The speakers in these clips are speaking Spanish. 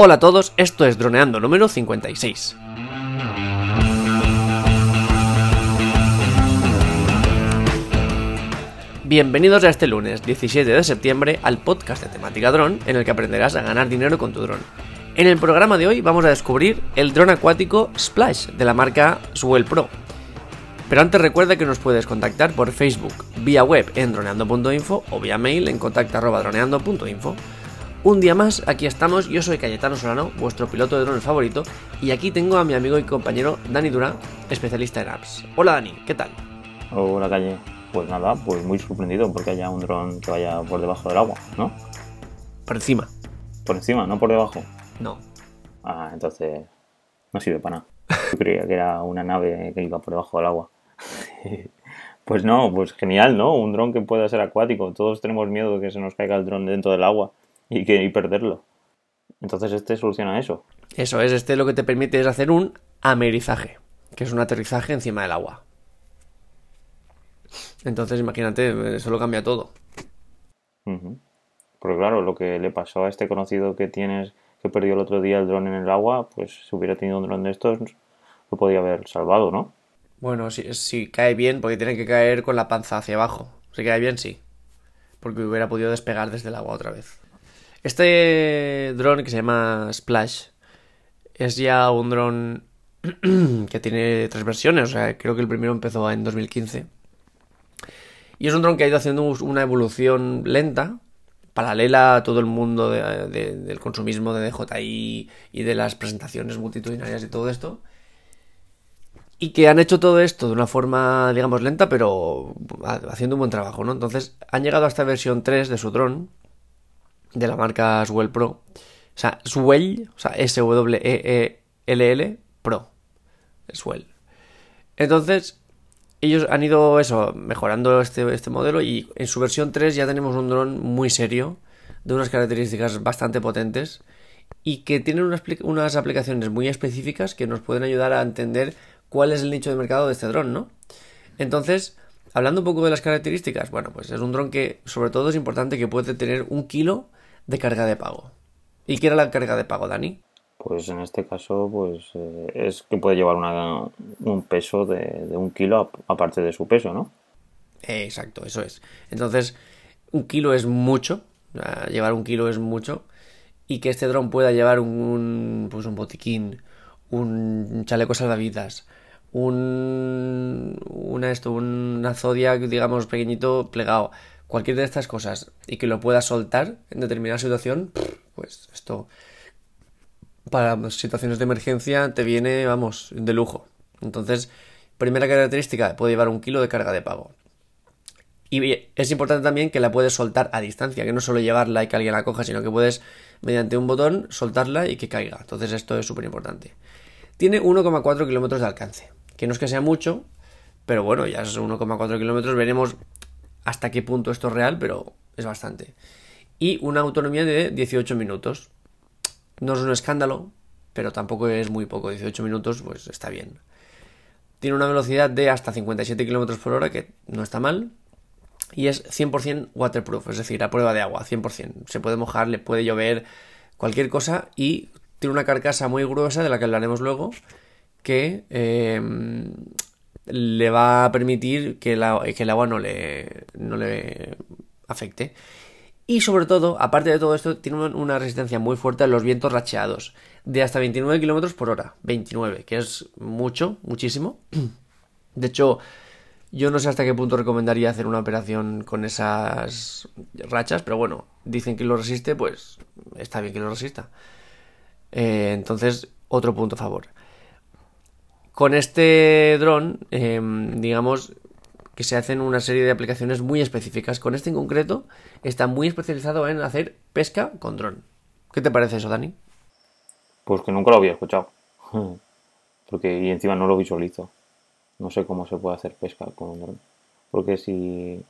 Hola a todos, esto es Droneando número 56. Bienvenidos a este lunes 17 de septiembre al podcast de temática dron en el que aprenderás a ganar dinero con tu dron. En el programa de hoy vamos a descubrir el dron acuático Splash de la marca Swell Pro. Pero antes recuerda que nos puedes contactar por Facebook, vía web en droneando.info o vía mail en contacto.droneando.info. Un día más, aquí estamos, yo soy Cayetano Solano, vuestro piloto de drones favorito, y aquí tengo a mi amigo y compañero Dani Durán, especialista en apps. Hola Dani, ¿qué tal? Hola Calle. Pues nada, pues muy sorprendido porque haya un dron que vaya por debajo del agua, ¿no? Por encima. Por encima, no por debajo. No. Ah, entonces no sirve para nada. Yo creía que era una nave que iba por debajo del agua. pues no, pues genial, ¿no? Un dron que pueda ser acuático. Todos tenemos miedo de que se nos caiga el dron dentro del agua y que y perderlo. Entonces este soluciona eso. Eso es, este lo que te permite es hacer un amerizaje, que es un aterrizaje encima del agua. Entonces, imagínate, eso lo cambia todo. Ujú. Porque claro, lo que le pasó a este conocido que tienes, que perdió el otro día el dron en el agua, pues si hubiera tenido un dron de estos, lo podía haber salvado, ¿no? Bueno, si, si cae bien, porque tiene que caer con la panza hacia abajo. Si cae bien, sí. Porque hubiera podido despegar desde el agua otra vez. Este dron que se llama Splash es ya un dron que tiene tres versiones. O sea, creo que el primero empezó en 2015. Y es un dron que ha ido haciendo una evolución lenta, paralela a todo el mundo de- de- del consumismo de DJI y de las presentaciones multitudinarias y todo esto. Y que han hecho todo esto de una forma, digamos, lenta, pero ha- haciendo un buen trabajo, ¿no? Entonces, han llegado a esta versión 3 de su dron, de la marca Swell Pro. O sea, Swell, o sea, S-W-E-E-L-L Pro. Swell. Entonces, ellos han ido eso, mejorando este, este modelo y en su versión 3 ya tenemos un dron muy serio, de unas características bastante potentes y que tienen unas, unas aplicaciones muy específicas que nos pueden ayudar a entender cuál es el nicho de mercado de este dron, ¿no? Entonces, hablando un poco de las características, bueno, pues es un dron que sobre todo es importante que puede tener un kilo de carga de pago. ¿Y qué era la carga de pago, Dani? Pues en este caso, pues eh, es que puede llevar una- un peso de, de un kilo ap- aparte de su peso, ¿no? Eh, exacto, eso es. Entonces, un kilo es mucho. llevar un kilo es mucho. Y que este dron pueda llevar un, pues un botiquín, un chaleco salvavidas, un, una, esto, una Zodiac, digamos, pequeñito, plegado, cualquier de estas cosas, y que lo pueda soltar en determinada situación, pues esto, para situaciones de emergencia, te viene, vamos, de lujo. Entonces, primera característica, puede llevar un kilo de carga de pago. Y es importante también que la puedes soltar a distancia, que no solo llevarla y que alguien la coja, sino que puedes, mediante un botón, soltarla y que caiga. Entonces esto es súper importante. Tiene 1,4 kilómetros de alcance, que no es que sea mucho, pero bueno, ya es 1,4 kilómetros, veremos hasta qué punto esto es real, pero es bastante. Y una autonomía de 18 minutos. No es un escándalo, pero tampoco es muy poco. 18 minutos, pues está bien. Tiene una velocidad de hasta 57 km por hora, que no está mal. Y es 100% waterproof, es decir, a prueba de agua, 100%. Se puede mojar, le puede llover, cualquier cosa. Y tiene una carcasa muy gruesa, de la que hablaremos luego, que eh, le va a permitir que, el agua no le, no le afecte. Y sobre todo, aparte de todo esto, tiene una- una resistencia muy fuerte a los vientos racheados, de hasta 29 km por hora. 29, que es mucho, muchísimo. De hecho, yo no sé hasta qué punto recomendaría hacer una operación con esas rachas, pero bueno, dicen que lo resiste, pues está bien que lo resista. Eh, entonces, otro punto a favor. Con este dron, eh, digamos que se hacen una serie de aplicaciones muy específicas. Con este en concreto, está muy especializado en hacer pesca con dron. ¿Qué te parece eso, Dani? Pues que nunca lo había escuchado. Porque y encima no lo visualizo. No sé cómo se puede hacer pesca con un dron. Porque si,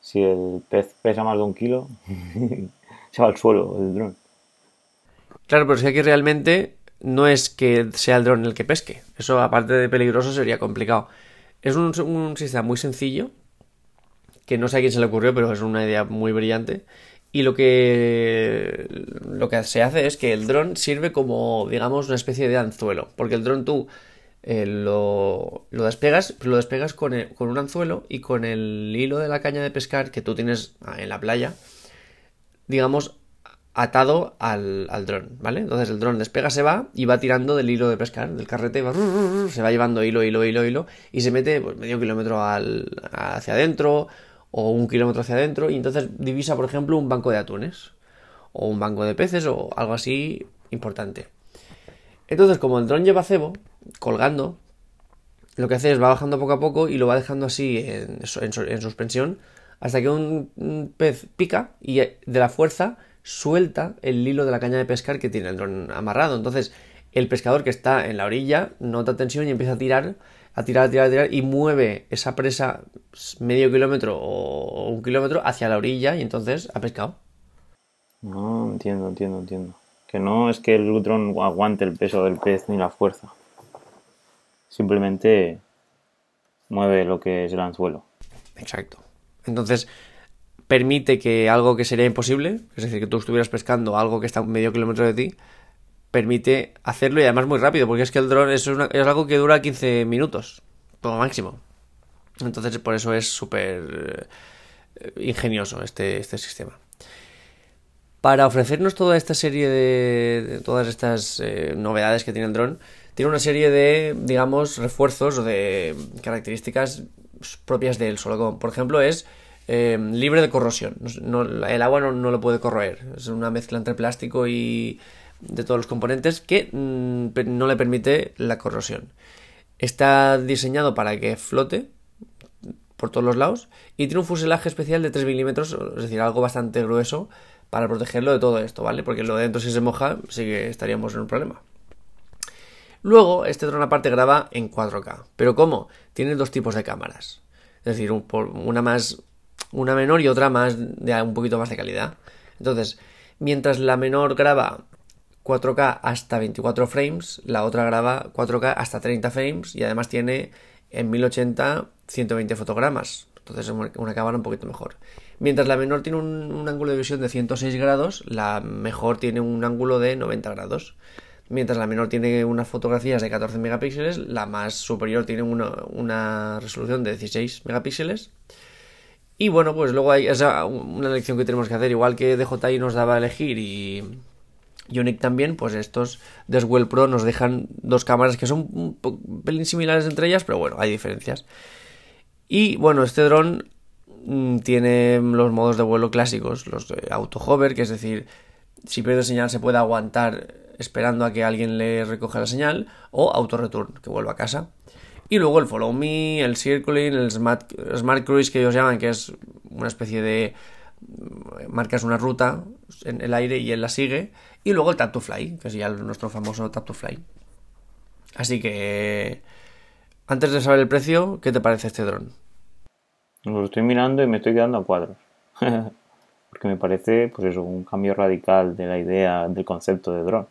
si el pez pesa más de un kilo, se va al suelo el dron. Claro, pero si aquí realmente no es que sea el dron el que pesque. Eso, aparte de peligroso, sería complicado. Es un, sistema muy sencillo, que no sé a quién se le ocurrió, pero es una idea muy brillante. Y lo que, lo que se hace es que el dron sirve como, digamos, una especie de anzuelo. Porque el dron tú eh, lo, lo, despegas, lo despegas con, con, un anzuelo y con el hilo de la caña de pescar que tú tienes en la playa, digamos, atado al, al dron, ¿vale? Entonces el dron despega, se va y va tirando del hilo de pescar, del carrete, va, se va llevando hilo, hilo, hilo, hilo, y se mete pues, medio kilómetro al, hacia adentro o un kilómetro hacia adentro y entonces divisa, por ejemplo, un banco de atunes o un banco de peces o algo así importante. Entonces, como el dron lleva cebo, colgando, lo que hace es va bajando poco a poco y lo va dejando así en, en suspensión hasta que un pez pica y de la fuerza suelta el hilo de la caña de pescar que tiene el dron amarrado. Entonces, el pescador que está en la orilla nota tensión y empieza a tirar, a tirar, a tirar, a tirar y mueve esa presa medio kilómetro o un kilómetro hacia la orilla y entonces ha pescado. No, entiendo, entiendo, entiendo. Que no es que el dron aguante el peso del pez ni la fuerza. Simplemente mueve lo que es el anzuelo. Exacto. Entonces, permite que algo que sería imposible, es decir, que tú estuvieras pescando algo que está a medio kilómetro de ti, permite hacerlo y además muy rápido, porque es que el dron es, algo que dura 15 minutos, todo máximo. Entonces, por eso es súper eh, ingenioso este, este sistema. Para ofrecernos toda esta serie de, todas estas eh, novedades que tiene el dron, tiene una serie de, digamos, refuerzos o de características propias de él. Solo por ejemplo, es eh, libre de corrosión. el agua no, lo puede corroer. Es una mezcla entre plástico y de todos los componentes que mm, no le permite la corrosión. Está diseñado para que flote por todos los lados y tiene un fuselaje especial de 3 milímetros, es decir, algo bastante grueso para protegerlo de todo esto, ¿vale? Porque lo de dentro si se moja sí que estaríamos en un problema. Luego, este dron aparte graba en 4K. ¿Pero cómo? Tiene dos tipos de cámaras. Es decir, una más una menor y otra más de un poquito más de calidad. Entonces, mientras la menor graba 4K hasta 24 frames, la otra graba 4K hasta 30 frames y además tiene en 1080 120 fotogramas. Entonces es una cámara un poquito mejor. Mientras la menor tiene un, ángulo de visión de 106 grados, la mejor tiene un ángulo de 90 grados. Mientras la menor tiene unas fotografías de 14 megapíxeles, la más superior tiene una, una resolución de 16 megapíxeles. Y bueno, pues luego hay esa, una elección que tenemos que hacer, igual que DJI nos daba a elegir y Unique también, pues estos Deswell Pro nos dejan dos cámaras que son un pelín similares entre ellas, pero bueno, hay diferencias. Y bueno, este dron mm, tiene los modos de vuelo clásicos, los de auto hover, que es decir, si pierde señal se puede aguantar esperando a que alguien le recoja la señal, o auto return, que vuelva a casa. Y luego el Follow Me, el Circling, el Smart, Cruise que ellos llaman, que es una especie de marcas una ruta en el aire y él la sigue. Y luego el Tap to Fly, que es ya nuestro famoso Tap to Fly. Así que, antes de saber el precio, ¿qué te parece este dron? Lo estoy mirando y me estoy quedando a cuadros. Porque me parece, pues eso, un cambio radical de la idea, del concepto de dron.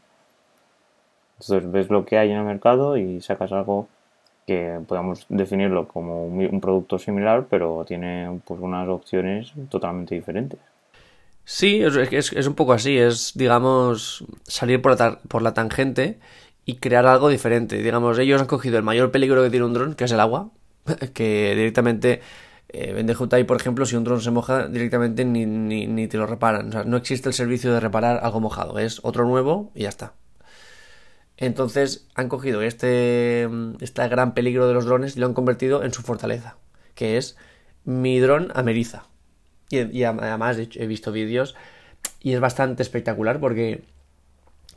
Entonces ves lo que hay en el mercado y sacas algo que podamos definirlo como un, producto similar, pero tiene pues unas opciones totalmente diferentes. Sí, es, un poco así, es, digamos, salir por la, por la tangente y crear algo diferente. Digamos, ellos han cogido el mayor peligro que tiene un dron, que es el agua, que directamente eh, en DJI, por ejemplo, si un dron se moja, directamente ni, ni, ni te lo reparan. O sea, no existe el servicio de reparar algo mojado, es otro nuevo y ya está. Entonces han cogido este, este gran peligro de los drones y lo han convertido en su fortaleza, que es mi dron ameriza. Y, además he visto vídeos y es bastante espectacular porque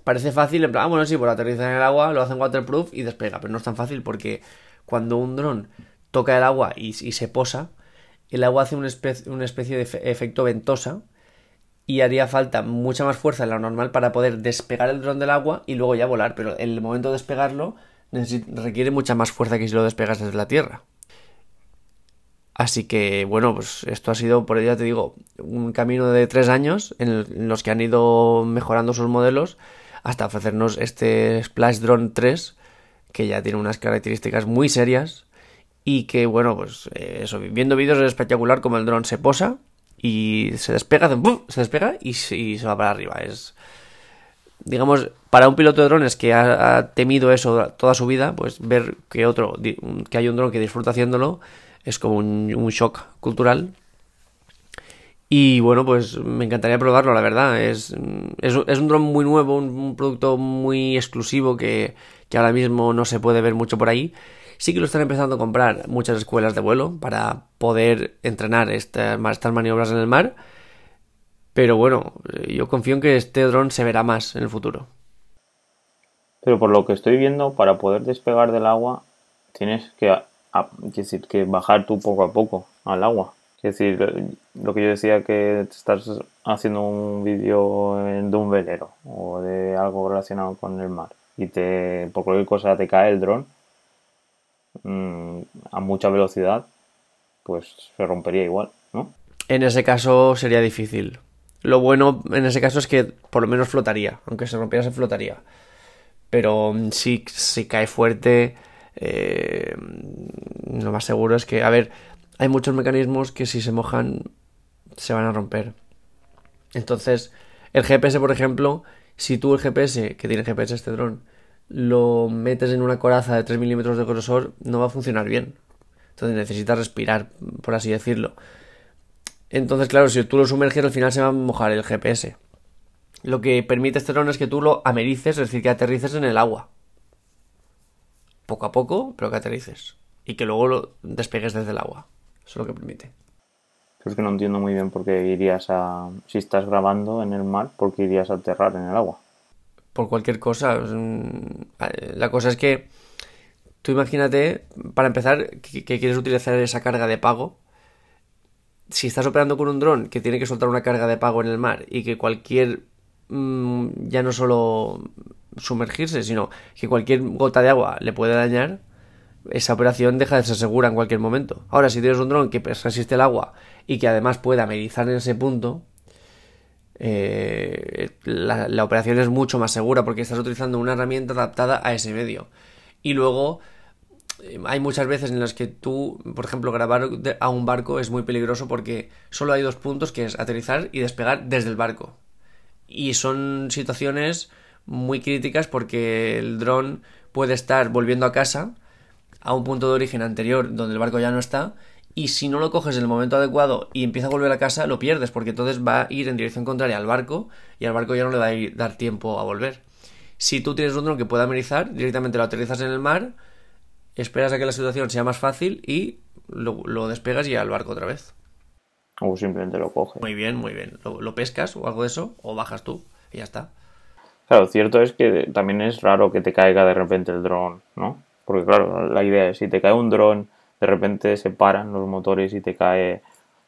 parece fácil, en plan, ah, bueno, sí, por aterrizar en el agua lo hacen waterproof y despega, pero no es tan fácil porque cuando un dron toca el agua y, se posa, el agua hace una especie, una especie de efecto ventosa y haría falta mucha más fuerza de la normal para poder despegar el dron del agua y luego ya volar, pero en el momento de despegarlo requiere mucha más fuerza que si lo despegas desde la Tierra. Así que, bueno, pues esto ha sido, por ya te digo, un camino de tres años en los que han ido mejorando sus modelos hasta ofrecernos este Splash Drone 3, que ya tiene unas características muy serias y que, bueno, pues eh, eso, viendo vídeos es espectacular como el dron se posa y se despega, se despega y, se va para arriba. Es, digamos, para un piloto de drones que ha, temido eso toda su vida, pues ver que otro, que hay un dron que disfruta haciéndolo, es como un, shock cultural. Y bueno, pues me encantaría probarlo, la verdad. Es, es, un dron muy nuevo, un, producto muy exclusivo que, que ahora mismo no se puede ver mucho por ahí Sí que lo están empezando a comprar muchas escuelas de vuelo para poder entrenar estas, maniobras en el mar. Pero bueno, yo confío en que este dron se verá más en el futuro. Pero por lo que estoy viendo, para poder despegar del agua, tienes que, decir, que bajar tú poco a poco al agua. Es decir, lo que yo decía que estás haciendo un vídeo de un velero o de algo relacionado con el mar y te por cualquier cosa te cae el dron, Mm, a mucha velocidad, pues se rompería igual, ¿no? En ese caso sería difícil. Lo bueno en ese caso es que por lo menos flotaría, aunque se rompiera se flotaría. Pero mm, si, si cae fuerte, eh, lo más seguro es que, a ver, hay muchos mecanismos que si se mojan se van a romper. Entonces, el GPS, por ejemplo, si tú el GPS, que tiene GPS este dron, lo metes en una coraza de 3 milímetros de grosor, no va a funcionar bien. Entonces necesitas respirar, por así decirlo. Entonces, claro, si tú lo sumerges, al final se va a mojar el GPS. Lo que permite este dron es que tú lo americes, es decir, que aterrices en el agua. Poco a poco, pero que aterrices. Y que luego lo despegues desde el agua. Eso es lo que permite. Es que no entiendo muy bien por qué irías a. Si estás grabando en el mar, ¿por qué irías a aterrar en el agua? Por cualquier cosa. La cosa es que tú imagínate, para empezar, que, quieres utilizar esa carga de pago. Si estás operando con un dron que tiene que soltar una carga de pago en el mar y que cualquier, mm, ya no solo sumergirse, sino que cualquier gota de agua le puede dañar, esa operación deja de ser segura en cualquier momento. Ahora, si tienes un dron que resiste el agua y que además puede amerizar en ese punto, eh, la, operación es mucho más segura porque estás utilizando una herramienta adaptada a ese medio. Y luego eh, hay muchas veces en las que tú, por ejemplo, grabar a un barco es muy peligroso porque solo hay dos puntos que es aterrizar y despegar desde el barco. Y son situaciones muy críticas porque el dron puede estar volviendo a casa a un punto de origen anterior donde el barco ya no está y si no lo coges en el momento adecuado y empieza a volver a casa, lo pierdes, porque entonces va a ir en dirección contraria al barco y al barco ya no le va a dar tiempo a volver. Si tú tienes un dron que pueda amenizar, directamente lo aterrizas en el mar, esperas a que la situación sea más fácil y lo, despegas y al barco otra vez. O simplemente lo coges. Muy bien, muy bien. Lo, lo, pescas o algo de eso, o bajas tú y ya está. Claro, cierto es que también es raro que te caiga de repente el dron, ¿no? Porque claro, la idea es si te cae un dron de repente se paran los motores y te cae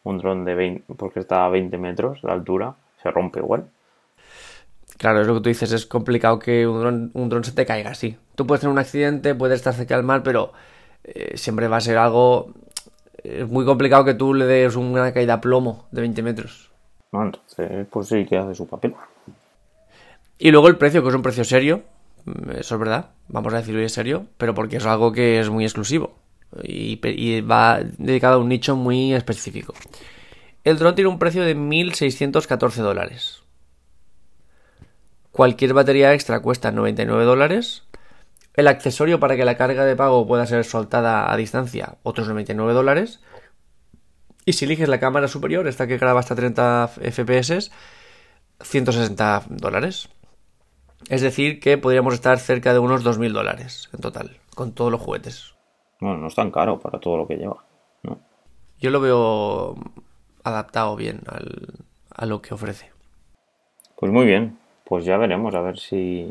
un dron de 20, porque está a 20 metros de altura, se rompe igual. Claro, es lo que tú dices, es complicado que un dron, un dron se te caiga así. Tú puedes tener un accidente, puedes estar cerca del mar, pero eh, siempre va a ser algo... Es muy complicado que tú le des una caída a plomo de 20 metros. No, entonces, pues sí que hace su papel. Y luego el precio, que es un precio serio, eso es verdad, vamos a decirlo en serio, pero porque es algo que es muy exclusivo y, va dedicado a un nicho muy específico. El dron tiene un precio de 1.614 dólares. Cualquier batería extra cuesta 99 dólares. El accesorio para que la carga de pago pueda ser soltada a distancia, otros 99 dólares. Y si eliges la cámara superior, esta que graba hasta 30 FPS, 160 dólares. Es decir, que podríamos estar cerca de unos 2.000 dólares en total, con todos los juguetes. Bueno, no es tan caro para todo lo que lleva. ¿no? Yo lo veo adaptado bien a lo que ofrece. Pues muy bien, pues ya veremos a ver si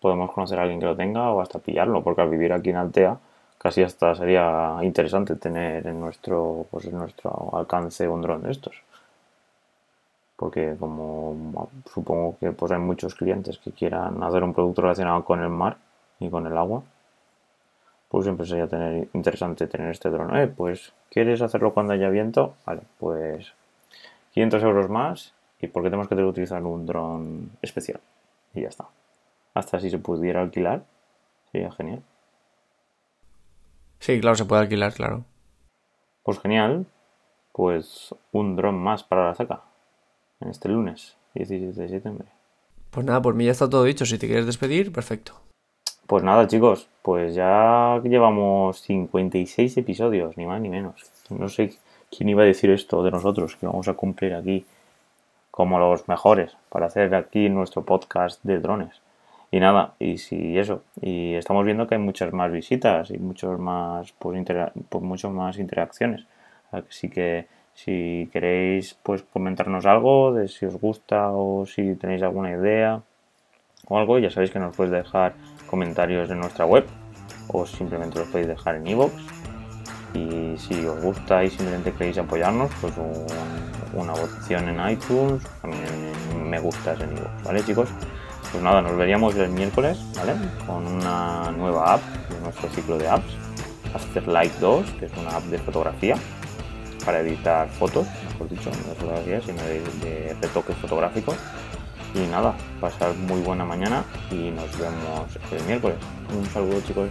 podemos conocer a alguien que lo tenga o hasta pillarlo, porque al vivir aquí en Altea casi hasta sería interesante tener en nuestro, pues en nuestro alcance un dron de estos. Porque como supongo que pues hay muchos clientes que quieran hacer un producto relacionado con el mar y con el agua, pues siempre sería tener, interesante tener este dron. Eh, pues, ¿quieres hacerlo cuando haya viento? Vale, pues 500 euros más y porque tenemos que utilizar un dron especial. Y ya está. Hasta si se pudiera alquilar, sería genial. Sí, claro, se puede alquilar, claro. Pues genial. pues un dron más para la saca en este lunes, 17 de septiembre. Pues nada, por mí ya está todo dicho. Si te quieres despedir, perfecto. Pues nada, chicos, pues ya llevamos 56 episodios, ni más ni menos. No sé quién iba a decir esto de nosotros, que vamos a cumplir aquí como los mejores para hacer aquí nuestro podcast de drones. Y nada, y si eso, y estamos viendo que hay muchas más visitas y muchos más, pues, pues muchas más interacciones. Así que si queréis pues comentarnos algo de si os gusta o si tenéis alguna idea o algo, ya sabéis que nos podéis dejar comentarios en nuestra web o simplemente los podéis dejar en iVoox. Y si os gusta y simplemente queréis apoyarnos, pues una votación en iTunes, también me gustas en iVoox, ¿vale chicos? Pues nada, nos veríamos el miércoles, ¿vale? Con una nueva app de nuestro ciclo de apps, Afterlight 2, que es una app de fotografía para editar fotos, mejor dicho, no de fotografía, sino de, de retoques fotográficos. Y nada, pasar muy buena mañana y nos vemos el miércoles. Un saludo chicos.